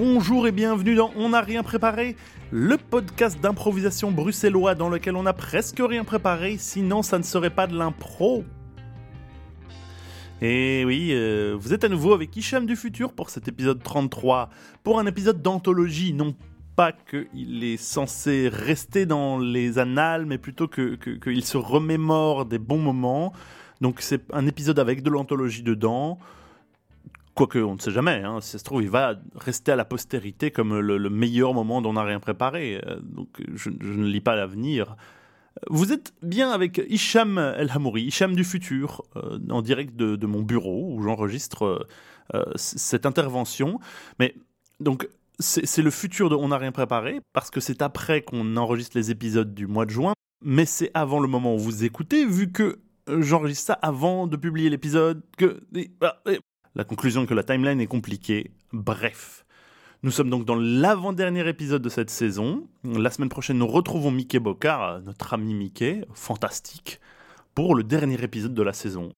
Bonjour et bienvenue dans On n'a rien préparé, le podcast d'improvisation bruxellois dans lequel on n'a presque rien préparé, sinon ça ne serait pas de l'impro. Et oui, euh, vous êtes à nouveau avec Hicham du futur pour cet épisode 33, pour un épisode d'anthologie, non pas qu'il est censé rester dans les annales, mais plutôt qu'il que, qu'il se remémore des bons moments. Donc c'est un épisode avec de l'anthologie dedans. Quoique, on ne sait jamais, hein. si ça se trouve, il va rester à la postérité comme le, le meilleur moment dont on n'a rien préparé. Euh, Donc je, ne lis pas l'avenir. Vous êtes bien avec Hicham El Hamouri, Hicham du futur, euh, en direct de, mon bureau où j'enregistre euh, cette intervention. Mais donc, c'est le futur de On n'a rien préparé, parce que c'est après qu'on enregistre les épisodes du mois de juin, mais c'est avant le moment où vous écoutez, vu que j'enregistre ça avant de publier l'épisode, que... La conclusion que la timeline est compliquée. Bref. Nous sommes donc dans l'avant-dernier épisode de cette saison. La semaine prochaine, nous retrouvons Mickey Bocard, notre ami Mickey, fantastique, pour le dernier épisode de la saison.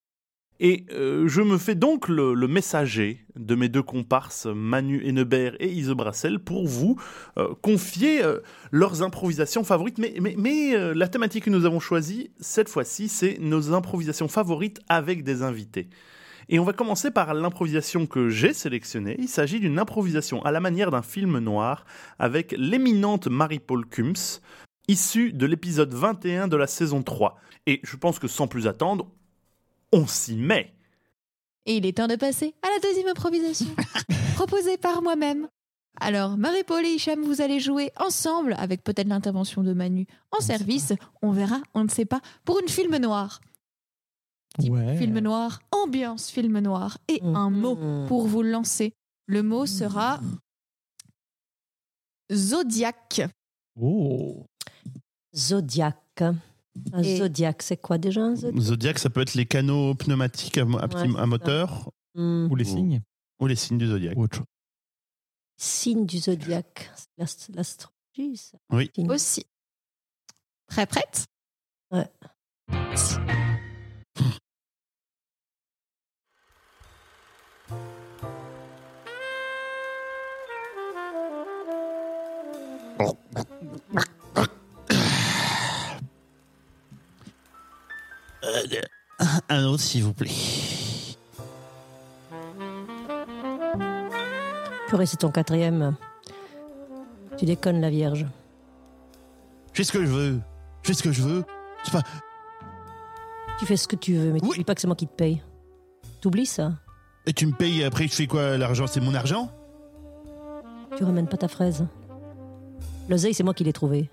Et euh, je me fais donc le, messager de mes deux comparses, Manu Hennebert et Ise Brassel, pour vous euh, confier euh, leurs improvisations favorites. Mais, la thématique que nous avons choisie, cette fois-ci, c'est nos improvisations favorites avec des invités. Et on va commencer par l'improvisation que j'ai sélectionnée. Il s'agit d'une improvisation à la manière d'un film noir avec l'éminente Marie-Paul Kums, issue de l'épisode 21 de la saison 3. Et je pense que sans plus attendre, on s'y met. Et il est temps de passer à la deuxième improvisation, proposée par moi-même. Alors, Marie-Paul et Hicham, vous allez jouer ensemble, avec peut-être l'intervention de Manu en service. On verra, on ne sait pas, pour une film noir. Type Ouais. Film noir, ambiance film noir, et un mot pour vous lancer. Le mot sera Zodiac. Oh. Zodiac. Un Et- zodiac, c'est quoi déjà un zodiac? Zodiac, ça peut être les canaux pneumatiques à, mo- à petit- Ouais, à moteur Hmm, Ou les signes. ou les signes du zodiaque. Ou autre chose. Signe du zodiac. C'est l'ast- L'astrologie, ça. Oui. Signe. Aussi. Très prête? Ouais. Un autre, s'il vous plaît. Purée, c'est ton quatrième. Tu déconnes, la Vierge. Je fais ce que je veux? Je fais ce que je veux? C'est pas. Tu fais ce que tu veux, mais Oui. t'oublies pas que c'est moi qui te paye. T'oublies ça Et tu me payes après, je fais quoi? L'argent, c'est mon argent? Tu ramènes pas ta fraise. L'oseille, c'est moi qui l'ai trouvé.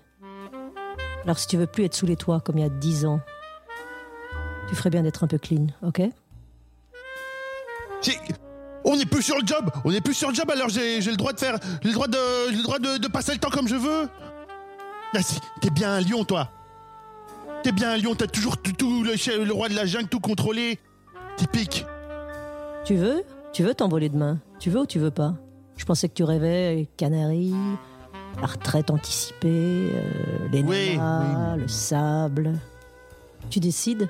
Alors si tu veux plus être sous les toits comme il y a dix ans, tu ferais bien d'être un peu clean, ok? On n'est plus sur le job. On n'est plus sur le job, alors j'ai j'ai le droit de faire. J'ai le droit de. J'ai le droit de, de passer le temps comme je veux. T'es bien un lion, toi. T'es bien un lion. T'as toujours tout, tout le, roi de la jungle tout contrôlé. Typique. Tu veux? Tu veux t'envoler demain? Tu veux ou tu veux pas? Je pensais que tu rêvais les Canaries, la retraite anticipée, euh, les Oui, nanas, oui. le sable. Tu décides?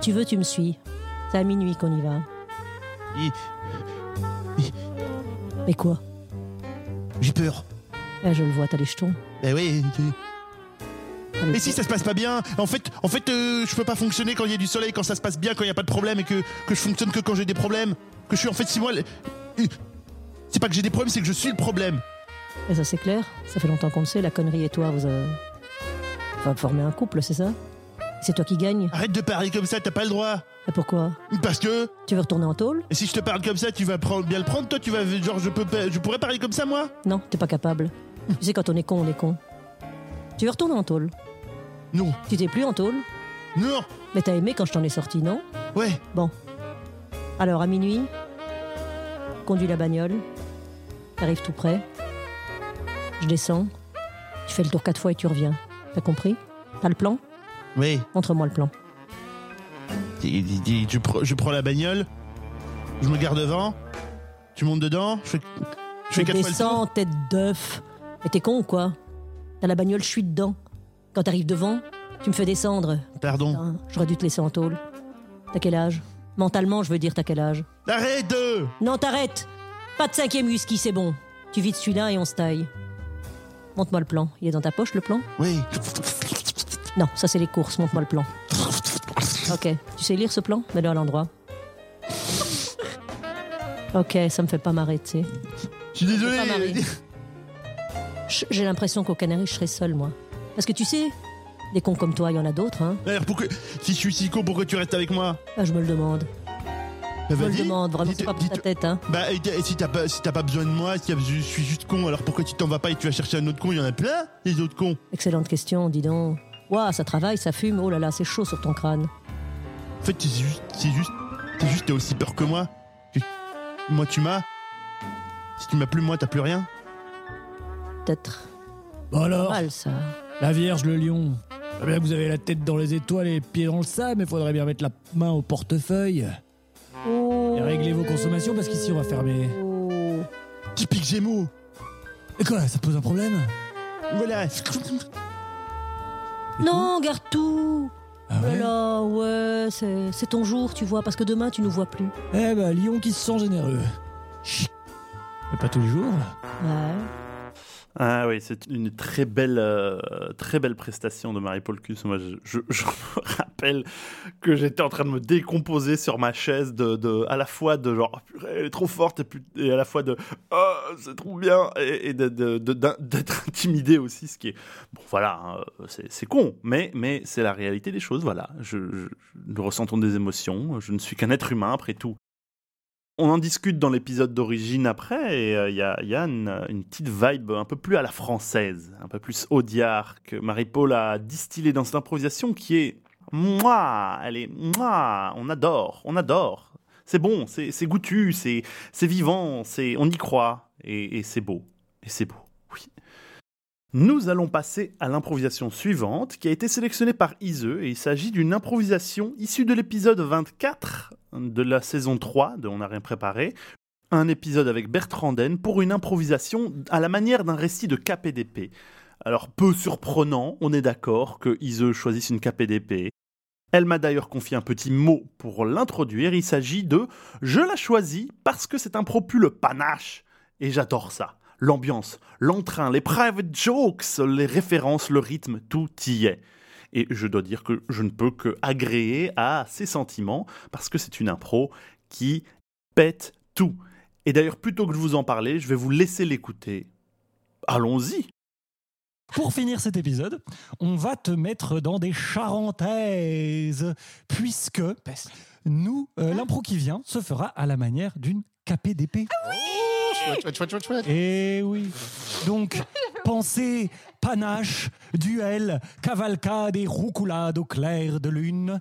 Tu veux, tu me suis. C'est à minuit qu'on y va. Et- Mais quoi? J'ai peur. Là, je le vois, t'as les jetons. Eh oui. Mais si ça se passe pas bien, en fait, en fait, euh, je peux pas fonctionner quand il y a du soleil, quand ça se passe bien, quand il y a pas de problème et que, que je fonctionne que quand j'ai des problèmes. Que je suis en fait si moi. euh, C'est pas que j'ai des problèmes, c'est que je suis le problème. Et ça, c'est clair. Ça fait longtemps qu'on le sait. La connerie et toi, vous avez... Enfin, former un couple, c'est ça? C'est toi qui gagne? Arrête de parler comme ça, t'as pas le droit. Et pourquoi? Parce que. Tu veux retourner en tôle? Et si je te parle comme ça, tu vas prendre- bien le prendre, toi, tu vas. Genre, je, peux, je pourrais parler comme ça, moi? Non, t'es pas capable. tu sais, quand on est con, on est con. Tu veux retourner en tôle? Non. Tu t'es plus en tôle Non Mais t'as aimé quand je t'en ai sorti, non Ouais. Alors, à minuit, conduis la bagnole, t'arrives tout près, je descends, tu fais le tour quatre fois et tu reviens. T'as compris T'as le plan Ouais. Montre-moi le plan. Dis- dis- dis, Je, prends- je prends la bagnole, je me garde devant, tu montes dedans, je fais, je fais Je quatre fois le descends, tour. tête d'œuf. Mais t'es con ou quoi T'as la bagnole, je suis dedans. Quand t'arrives devant, tu me fais descendre. Pardon. Putain, J'aurais dû te laisser en tôle. T'as quel âge? Mentalement, je veux dire, t'as quel âge? Arrête de Non, t'arrêtes Pas de cinquième whisky, c'est bon. Tu vides celui-là et on se taille. Montre-moi le plan. Il est dans ta poche, le plan? Oui. Non, ça c'est les courses. Montre-moi le plan. Ok. Tu sais lire ce plan? Mets-le à l'endroit. Ok, ça me fait pas marrer, tu sais. Je suis désolé. J'ai l'impression qu'au Canaries, je serai seul, moi. Parce que tu sais, des cons comme toi, il y en a d'autres, hein. Alors, pourquoi... Si je suis si con, pourquoi tu restes avec moi? Ah, je me le demande. Bah, Je me le demande, vraiment, c'est pas pour ta tête, hein. Bah, et, et si t'as pas, si t'as pas besoin de moi, si je suis juste con, alors pourquoi tu t'en vas pas et tu vas chercher un autre con? Il y en a plein, les autres cons. Excellente question, dis donc. Ouah, ça travaille, ça fume, oh là là, c'est chaud sur ton crâne. En fait, c'est juste, c'est juste, t'as aussi peur que moi. Moi, tu m'as. Si tu m'as plus, moi, t'as plus rien. Peut-être. Bon alors, Mal, ça. La Vierge, le lion. Sais bien vous avez la tête dans les étoiles et les pieds dans le sable, mais faudrait bien mettre la main au portefeuille Oh. et régler vos consommations parce qu'ici on va fermer. Oh. Typique Gémeaux. Et quoi, ça pose un problème Voilà. Non, garde tout Ah Oh là ouais là, ouais, c'est c'est ton jour, tu vois, parce que demain, tu nous vois plus. Eh ben, lion qui se sent généreux. Chut. Mais pas tous les jours. Ouais. Ah oui, c'est une très belle, euh, très belle prestation de Marie-Paul Cus. Moi, je, me rappelle que j'étais en train de me décomposer sur ma chaise, de, à la fois de genre, Oh, elle est trop forte, et, à la fois de, oh, c'est trop bien, et, d'être intimidé aussi, ce qui est, bon, voilà, hein, c'est con, mais, mais c'est la réalité des choses, voilà. Nous ressentons des émotions, je ne suis qu'un être humain après tout. On en discute dans l'épisode d'origine après, et euh, il y a, a une, petite vibe un peu plus à la française, un peu plus audiard, que Marie-Paul a distillé dans cette improvisation qui est moi, elle est moi, on adore, on adore. C'est bon, c'est goûtu, c'est vivant, c'est on y croit, et, et c'est beau, et c'est beau, oui. Nous allons passer à l'improvisation suivante qui a été sélectionnée par Ise et il s'agit d'une improvisation issue de l'épisode 24 de la saison 3 de On n'a rien préparé. Un épisode avec Bertrand Den pour une improvisation à la manière d'un récit de KPDP. Alors peu surprenant, on est d'accord que Ise choisisse une KPDP. Elle m'a d'ailleurs confié un petit mot pour l'introduire. Il s'agit de Je la choisis parce que c'est un propus le panache. Et j'adore ça. L'ambiance, l'entrain, les private jokes, les références, le rythme, tout y est. Et je dois dire que je ne peux que agréer à ces sentiments parce que c'est une impro qui pète tout. Et d'ailleurs, plutôt que de vous en parler, je vais vous laisser l'écouter. Allons-y. Pour finir cet épisode, on va te mettre dans des charentaises, puisque nous, euh, l'impro qui vient se fera à la manière d'une KPDP. Chouette, chouette, chouette, chouette. Eh oui. Donc, pensée, panache, duel, cavalcade et roucoulade au clair de lune.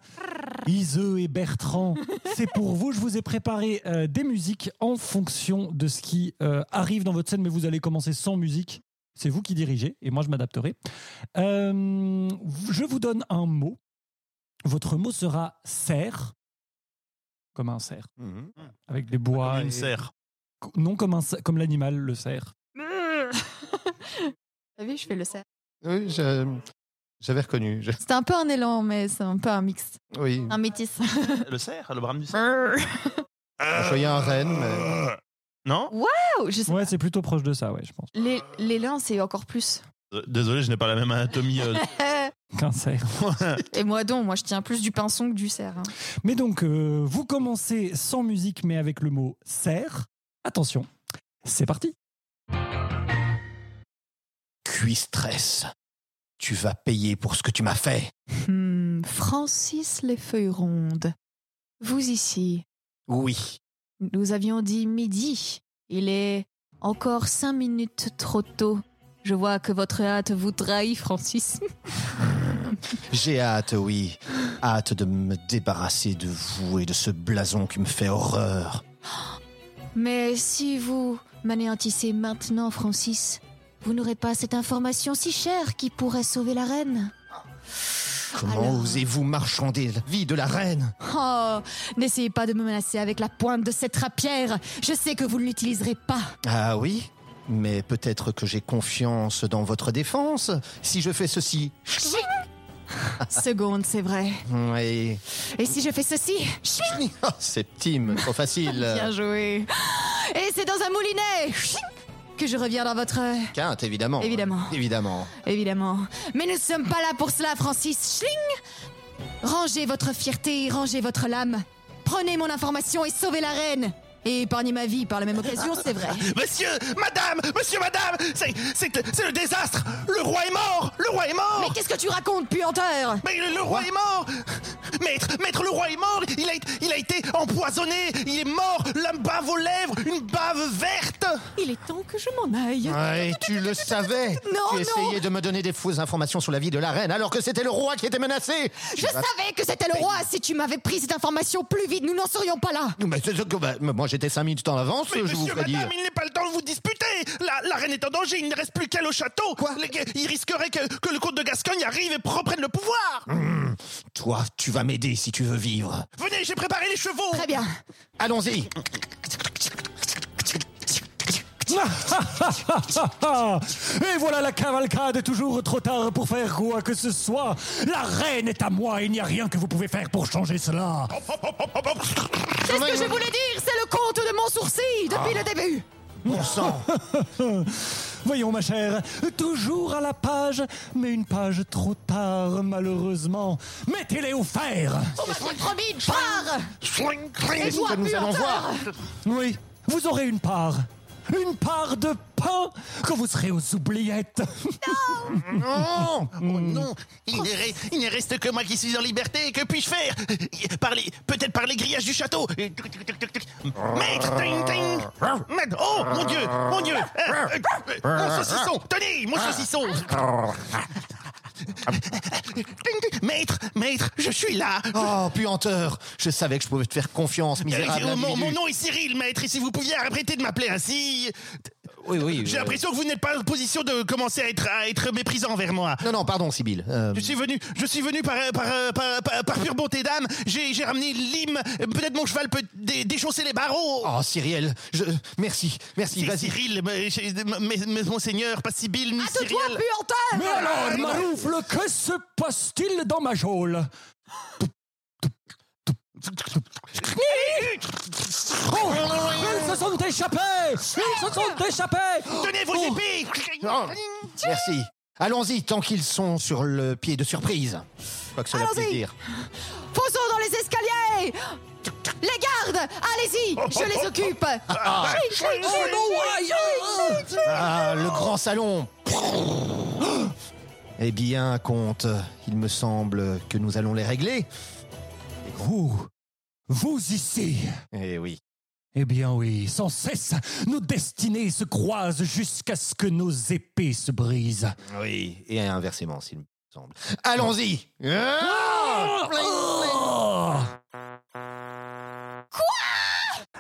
Iseux et Bertrand, c'est pour vous. Je vous ai préparé euh, des musiques en fonction de ce qui euh, arrive dans votre scène, mais vous allez commencer sans musique. C'est vous qui dirigez et moi je m'adapterai. Euh, je vous donne un mot. Votre mot sera cerf, comme un cerf, Mhm. avec des bois. Comme une et- serre. Non comme, un, comme l'animal, le cerf. T'as vu, je fais le cerf. Oui, je- j'avais reconnu. Je- C'était un peu un élan, mais c'est un peu un mix. Oui, Un métis. Le cerf, le brame du cerf. je voyais un renne, mais Non? Je sais Ouais, pas. c'est plutôt proche de ça, ouais, je pense. L'é- L'élan, c'est encore plus. Euh, Désolé, je n'ai pas la même anatomie. euh, Qu'un cerf. Et moi donc, moi je tiens plus du pinson que du cerf. hein. Mais donc, euh, vous commencez sans musique, mais avec le mot cerf. Attention, c'est parti. Cuistresse. Tu vas payer pour ce que tu m'as fait. Hmm, Francis les feuilles rondes. Vous ici, Oui. nous avions dit midi. Il est encore cinq minutes trop tôt. Je vois que votre hâte vous trahit, Francis. J'ai hâte, oui. Hâte de me débarrasser de vous et de ce blason qui me fait horreur. Mais si vous m'anéantissez maintenant, Francis, vous n'aurez pas cette information si chère qui pourrait sauver la reine. Comment Alors osez-vous marchander la vie de la reine? Oh, n'essayez pas de me menacer avec la pointe de cette rapière. Je sais que vous ne l'utiliserez pas. Ah oui? Mais peut-être que j'ai confiance dans votre défense. Si je fais ceci. Seconde, c'est vrai. Oui. Et si je fais ceci Oh, Septime, trop facile. Bien joué. Et c'est dans un moulinet que je reviens dans votre... Quinte, évidemment. Évidemment. Évidemment. Évidemment. Mais nous ne sommes pas là pour cela, Francis. Schling Rangez votre fierté, rangez votre lame. Prenez mon information et sauvez la reine. Et épargnez ma vie par la même occasion, c'est vrai. Monsieur, madame, monsieur, madame, c'est, c'est, c'est le désastre. Le roi est mort. Le roi est mort. Mais qu'est-ce que tu racontes, puanteur? Mais le, le roi est mort Maître, maître, le roi est mort il a, il a été empoisonné Il est mort La bave aux lèvres Une bave verte Il est temps que je m'en aille. Ouais, tu le savais. Non, tu non. essayais de me donner des fausses informations sur la vie de la reine alors que c'était le roi qui était menacé. Je savais que c'était le roi. Si tu m'avais pris cette information plus vite, nous n'en serions pas là. Mais c'est ce que- bah, moi j'étais cinq minutes en avance, Mais je vous monsieur, dire. madame, il n'est pas le temps de vous disputer la, la reine est en danger, il ne reste plus qu'elle au château Quoi Les- Il risquerait que, que le comte de Gascogne arrive et reprenne le pouvoir Toi, tu vas m'aider si tu veux vivre. Venez, j'ai préparé les chevaux Très bien. Allons-y. Et voilà la cavalcade toujours trop tard pour faire quoi que ce soit. La reine est à moi, il n'y a rien que vous pouvez faire pour changer cela. C'est ce que je voulais dire. C'est le compte de mon sourcil depuis le début. Bon sang. Voyons ma chère, toujours à la page, mais une page trop tard malheureusement. Mettez-les au fer. On m'a promis une part. Que nous allons voir. Oui, vous aurez une part. Une part de pain quand vous serez aux oubliettes. Non. Oh non, il ne, re- il ne reste que moi qui suis en liberté. Que puis-je faire? Par les- Peut-être par les grillages du château. Maître, ting, ting. Maître, oh mon Dieu, mon Dieu. Euh, euh, Mon saucisson, tenez, mon saucisson. Ting, ting. Maître, maître, je suis là. Oh, puanteur. Je savais que je pouvais te faire confiance, misérable Euh, mon, individu. mon nom est Cyril, maître, et si vous pouviez arrêter de m'appeler ainsi. Oui, oui. J'ai euh, l'impression que vous n'êtes pas en position de commencer à être, à être méprisant envers moi. Non, non, pardon, Sibylle. Euh, Je suis venu, je suis venu par, par, par, par, par pure bonté d'âme. J'ai j'ai ramené Lime. Peut-être mon cheval peut dé- déchausser les barreaux. Oh, Cyrielle, je... merci, merci, C'est vas-y. Cyril, mais, mais- mais- monseigneur, pas Sibylle ni À toi, Cyril. puanteur. Mais alors, Maroufle, que se passe-t-il dans ma geôle? Oh Ils se sont échappés Ils se sont échappés Tenez vos Oh. épées. Oh, merci. Allons-y, tant qu'ils sont sur le pied de surprise. Quoi que cela puisse Allons-y. dire. Fonçons dans les escaliers. Les gardes, allez-y, je les occupe. Ah, le grand salon Eh bien, comte, il me semble que nous allons les régler. Vous Vous ici Eh oui. Eh bien oui, sans cesse, nos destinées se croisent jusqu'à ce que nos épées se brisent. Oui, et inversement, s'il me semble. Allons-y Ah Oh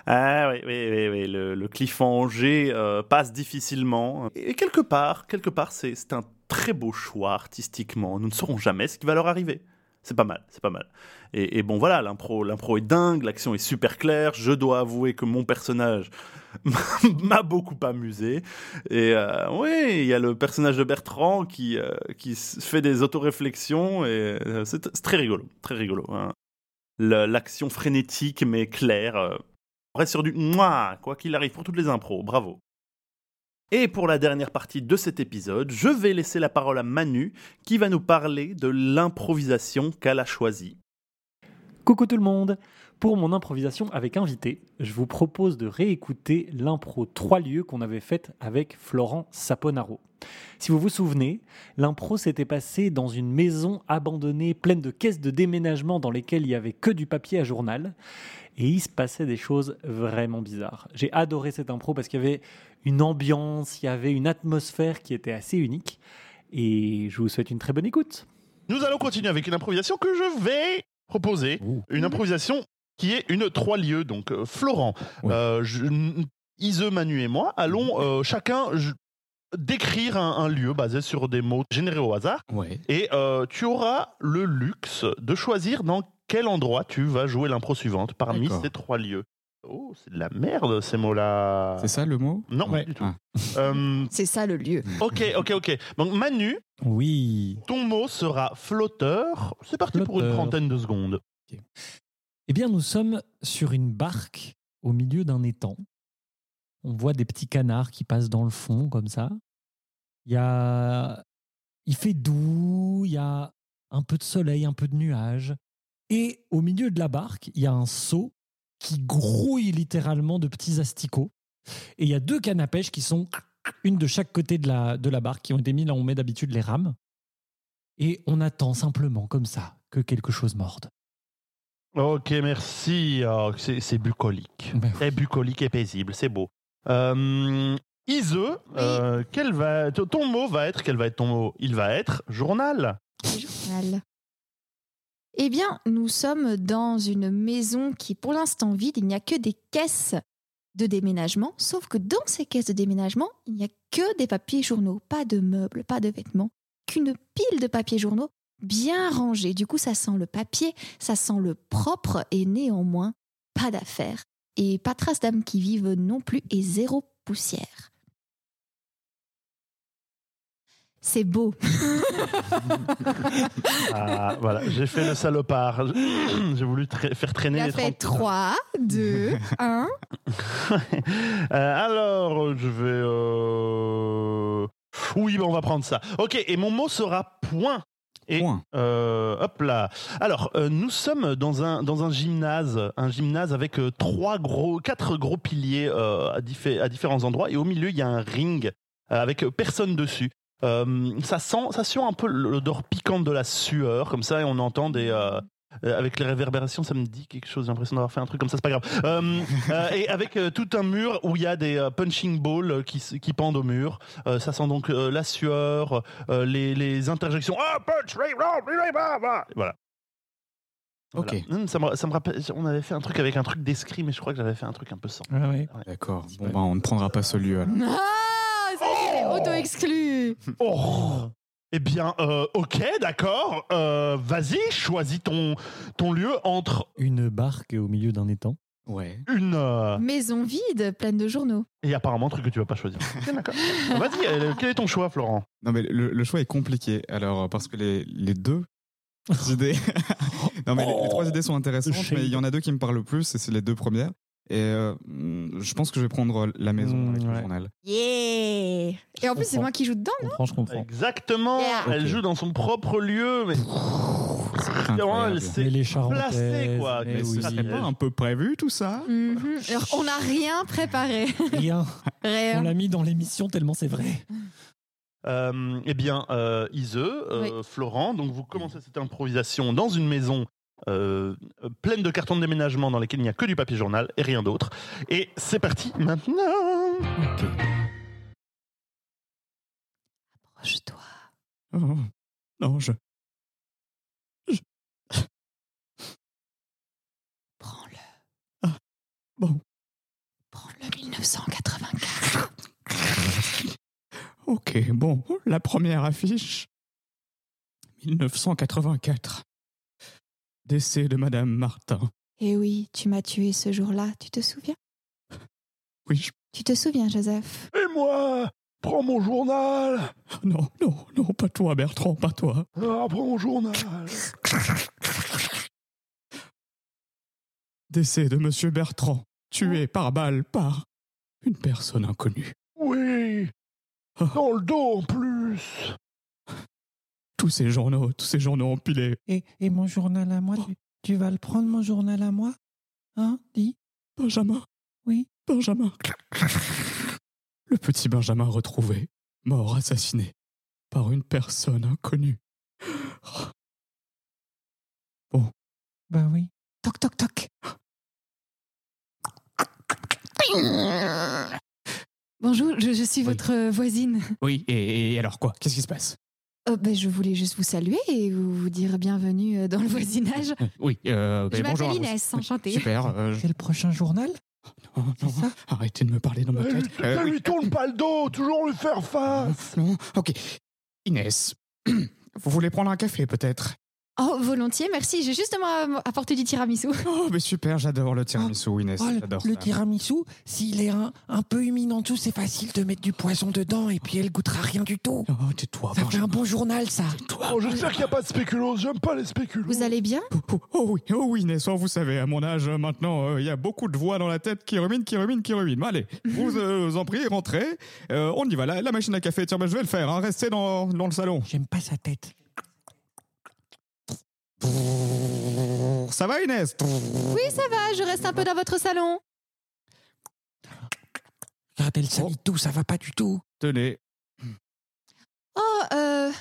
Ah oui, oui, oui, oui, le, le cliffhanger euh, passe difficilement. Et quelque part, quelque part, c'est c'est un très beau choix artistiquement. Nous ne saurons jamais ce qui va leur arriver. C'est pas mal, c'est pas mal. Et, bon voilà, l'impro, l'impro est dingue, l'action est super claire. Je dois avouer que mon personnage m'a beaucoup amusé. Et euh, oui, il y a le personnage de Bertrand qui euh, qui fait des autoréflexions et euh, c'est très rigolo, très rigolo. hein. L'action frénétique mais claire. on reste sur du moi, quoi qu'il arrive pour toutes les impros, bravo. Et pour la dernière partie de cet épisode, je vais laisser la parole à Manu qui va nous parler de l'improvisation qu'elle a choisie. Coucou tout le monde Pour mon improvisation avec invité, je vous propose de réécouter l'impro Trois lieux qu'on avait faite avec Florent Saponaro. Si vous vous souvenez, l'impro s'était passée dans une maison abandonnée pleine de caisses de déménagement dans lesquelles il y avait que du papier à journal et il se passait des choses vraiment bizarres. J'ai adoré cette impro parce qu'il y avait une ambiance, il y avait une atmosphère qui était assez unique et je vous souhaite une très bonne écoute. Nous allons continuer avec une improvisation que je vais proposer. Ouh. Une improvisation qui est une trois lieux. Donc, euh, Florent, Ouais. euh, je- Ise, Manu et moi allons euh, chacun je- décrire un, un lieu basé sur des mots générés au hasard. Ouais. Et euh, tu auras le luxe de choisir dans quel endroit tu vas jouer l'impro suivante parmi D'accord. ces trois lieux? Oh, c'est de la merde ces mots-là. C'est ça le mot? Non, Ouais. pas du tout. Ah. Euh, C'est ça le lieu. ok, ok, ok. Donc Manu, Oui. ton mot sera flotteur. C'est parti pour une Flotteur. trentaine de secondes. Eh bien, nous sommes sur une barque au milieu d'un étang. On voit des petits canards qui passent dans le fond comme ça. Il y a, il fait doux, il y a un peu de soleil, un peu de nuages. Et au milieu de la barque, il y a un seau qui grouille littéralement de petits asticots. Et il y a deux cannes à pêche qui sont une de chaque côté de la, de la barque, qui ont été mis là où on met d'habitude les rames. Et on attend simplement comme ça que quelque chose morde. Ok, merci. Oh, c'est c'est bucolique. Ben oui. C'est bucolique et paisible, c'est beau. Euh, Ise, euh, quel va, ton mot va être, quel va être ton mot? Il va être journal. Journal. Eh bien, nous sommes dans une maison qui pour l'instant vide. Il n'y a que des caisses de déménagement. Sauf que dans ces caisses de déménagement, il n'y a que des papiers journaux. Pas de meubles, pas de vêtements. Qu'une pile de papiers journaux bien rangés. Du coup, ça sent le papier, ça sent le propre et néanmoins, pas d'affaires. Et pas trace d'âmes qui vivent non plus et zéro poussière. C'est beau. Ah, voilà, j'ai fait le salopard. J'ai voulu tra- faire traîner Il a les fait 30. 3, 2, 1. Euh, alors, je vais. euh, Oui, ben, on va prendre ça. Ok, et mon mot sera point. Et, Point. euh, hop là. Alors, euh, nous sommes dans un, dans un gymnase, un gymnase avec euh, trois gros, quatre gros piliers euh, à, diffé- à différents endroits, et au milieu il y a un ring avec personne dessus. Euh, ça sent, ça sent un peu l'odeur piquante de la sueur, comme ça, et on entend des. euh, euh, avec les réverbérations, ça me dit quelque chose. J'ai l'impression d'avoir fait un truc comme ça, c'est pas grave. Euh, euh, et avec euh, tout un mur où il y a des euh, punching balls qui, qui pendent au mur. Euh, ça sent donc euh, la sueur, euh, les, les interjections. Ah, punch. Voilà. Ok. Voilà. Hum, Ça me, ça me rappelle, on avait fait un truc avec un truc d'escrime, mais je crois que j'avais fait un truc un peu sans. D'accord. Bon, bah, on ne prendra pas ce lieu. alors. Ah, ça y est, auto-exclu. Oh Eh bien, euh, ok, d'accord. Euh, Vas-y, choisis ton, ton lieu entre Une barque au milieu d'un étang. Ouais. une. euh, Maison vide, pleine de journaux. et apparemment, un truc que tu vas pas choisir. D'accord. Vas-y, euh, quel est ton choix, Florent? Non, mais le, le choix est compliqué. Alors, parce que les, les deux idées. non, mais les, les trois idées sont intéressantes, mais il y en a deux qui me parlent le plus, et c'est les deux premières. Et euh, je pense que je vais prendre la maison Mm, avec le ouais. journal. Yeah Et en plus, c'est moi qui joue dedans. Je comprends, je comprends. Exactement. Yeah. Elle joue dans son propre lieu, mais Incroyable. elle s'est Mais les placée, quoi. mais oui. ce serait pas un peu prévu tout ça? Mhm. Alors, on n'a rien préparé. Rien. On Rien. l'a mis dans l'émission tellement c'est vrai. Euh, eh bien, euh, Ise, euh, Florent, donc vous commencez cette improvisation dans une maison euh, euh, pleine de cartons de déménagement dans lesquels il n'y a que du papier journal et rien d'autre. Et c'est parti maintenant Approche-toi. Oh, Non, je. Prends-le. Ah, bon. Prends-le 1984. Ok, bon, la première affiche. 1984. Décès de Madame Martin. Eh oui, tu m'as tué ce jour-là, tu te souviens? Oui, je... Tu te souviens, Joseph? Et moi Prends mon journal Non, non, non, pas toi, Bertrand, pas toi. Ah, prends mon journal Décès de Monsieur Bertrand, tué par balle par une personne inconnue. Oui Dans le dos en plus Tous ces journaux, tous ces journaux empilés. Et, et mon journal à moi, tu, tu vas le prendre, mon journal à moi? Hein Dis Benjamin. Oui. Benjamin. Le petit Benjamin retrouvé, mort assassiné par une personne inconnue. Bah oui. Toc, toc, toc. Bonjour, je, je suis Oui. votre voisine. Oui, et, et alors quoi? Qu'est-ce qui se passe? Euh, ben, je voulais juste vous saluer et vous, vous dire bienvenue euh, dans le voisinage. Oui, euh, Je ben, bonjour. m'appelle. Inès, enchantée. Super. euh, je- C'est le prochain journal? Non, non, ça? arrêtez de me parler dans ma Ne tête. lui, Euh, ne oui. lui tourne pas le dos, toujours lui faire face Non, ok. Inès, vous voulez prendre un café peut-être? Oh, volontiers, merci. J'ai justement apporté du tiramisu. Oh, mais super, j'adore le tiramisu, Inès. Oh, le- j'adore le ça. tiramisu, s'il est un, un peu humide en dessous, c'est facile de mettre du poison dedans et puis elle goûtera rien du tout. Oh, tais-toi, Ça fait un bon journal, ça. Oh, j'espère qu'il n'y a pas de spéculoos. J'aime pas les spéculoos. Vous allez bien? Oh, oh, oh oui, oh oui, Inès, oh, vous savez, à mon âge euh, maintenant, euh, il y a beaucoup de voix dans la tête qui ruminent, qui ruminent, qui ruminent. Allez, vous euh, en priez, rentrez. Euh, on y va, la, la machine à café, tiens, ben, je vais le faire, hein, restez dans, dans le salon. J'aime pas sa tête. Ça va, Inès? Oui, ça va, je reste un peu dans votre salon. Regarde, elle salit tout, ça va pas du tout. Tenez. Oh, euh,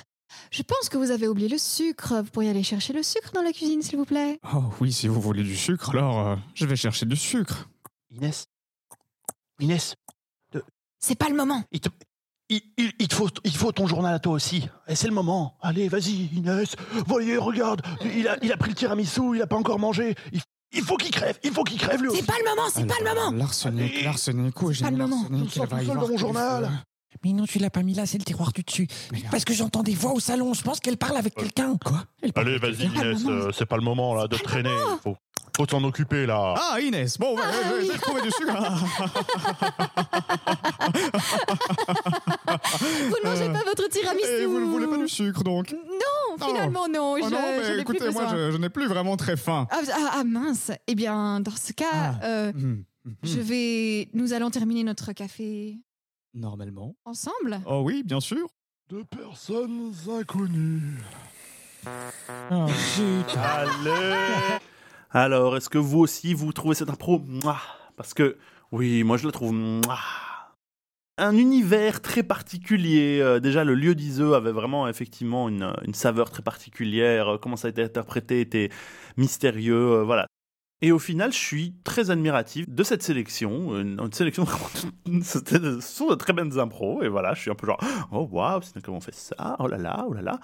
je pense que vous avez oublié le sucre. Vous pourriez aller chercher le sucre dans la cuisine, s'il vous plaît. Oh oui, si vous voulez du sucre, alors euh, je vais chercher du sucre. Inès Inès C'est pas le moment. il te, il, il- il te faut, il te faut ton journal à toi aussi. Et c'est le moment. Allez, vas-y, Inès. Voyez, regarde. Il a, il a pris le tiramisu, il a pas encore mangé. Il, il faut qu'il crève, il faut qu'il crève lui C'est pas le moment, c'est pas le moment. L'arsenic, Allez. l'arsenic, où j'ai pas mis le moment. l'arsenic Elle va tout y seul voir dans mon journal. Mais non, tu l'as pas mis là, c'est le tiroir du dessus. Parce que j'entends des voix au salon, je pense qu'elle parle avec quelqu'un. Quoi? Allez, vas-y, Inès. euh, c'est pas le moment là de traîner. Faut, faut s'en occuper là. Ah, Inès, bon, Ah, j'ai- oui. trouvé du sucre. Vous ne mangez pas votre tiramisu. Et vous ne voulez pas du sucre, donc Non, finalement, non. Oh je, non, je plus écoutez, moi, je, je n'ai plus vraiment très faim. Ah, ah, ah, mince. Eh bien, dans ce cas, Ah. euh, Hmm, hmm, je vais. Nous allons terminer notre café Normalement. ensemble? Oh oui, bien sûr. De personnes inconnues. Oh. Allez Alors, est-ce que vous aussi, vous trouvez cette impro? Parce que, oui, moi je la trouve un univers très particulier. Euh, déjà, le lieu d'Iseux avait vraiment effectivement une, une saveur très particulière. Euh, Comment ça a été interprété était mystérieux. euh, voilà. Et au final, je suis très admiratif de cette sélection. Une, sélection sont de très bonnes impros. Et voilà, je suis un peu genre Oh waouh, comment on fait ça? Oh là là, oh là là.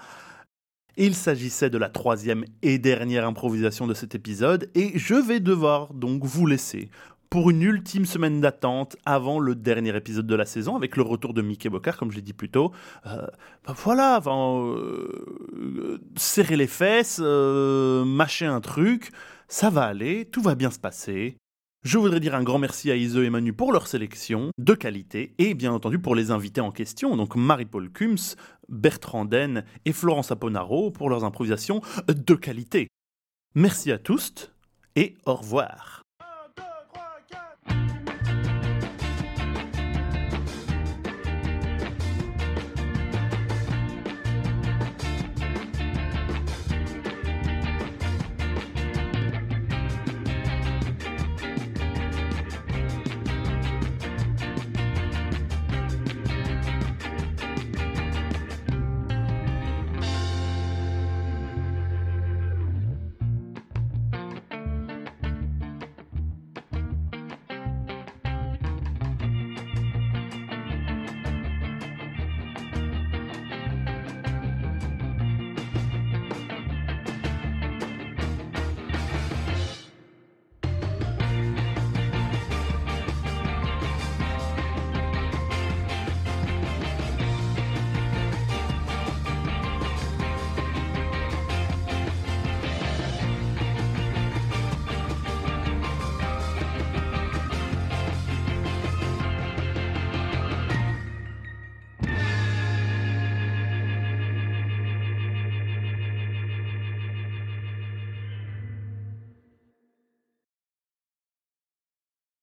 Il s'agissait de la troisième et dernière improvisation de cet épisode, et je vais devoir donc vous laisser pour une ultime semaine d'attente avant le dernier épisode de la saison, avec le retour de Mickey Bocard, comme je l'ai dit plus tôt. Euh, bah voilà, euh, serrer les fesses, euh, mâcher un truc, ça va aller, tout va bien se passer. Je voudrais dire un grand merci à Ise et Manu pour leur sélection de qualité et bien entendu pour les invités en question, donc Marie-Paul Kums, Bertrand Den et Florence Aponaro pour leurs improvisations de qualité. Merci à tous et au revoir.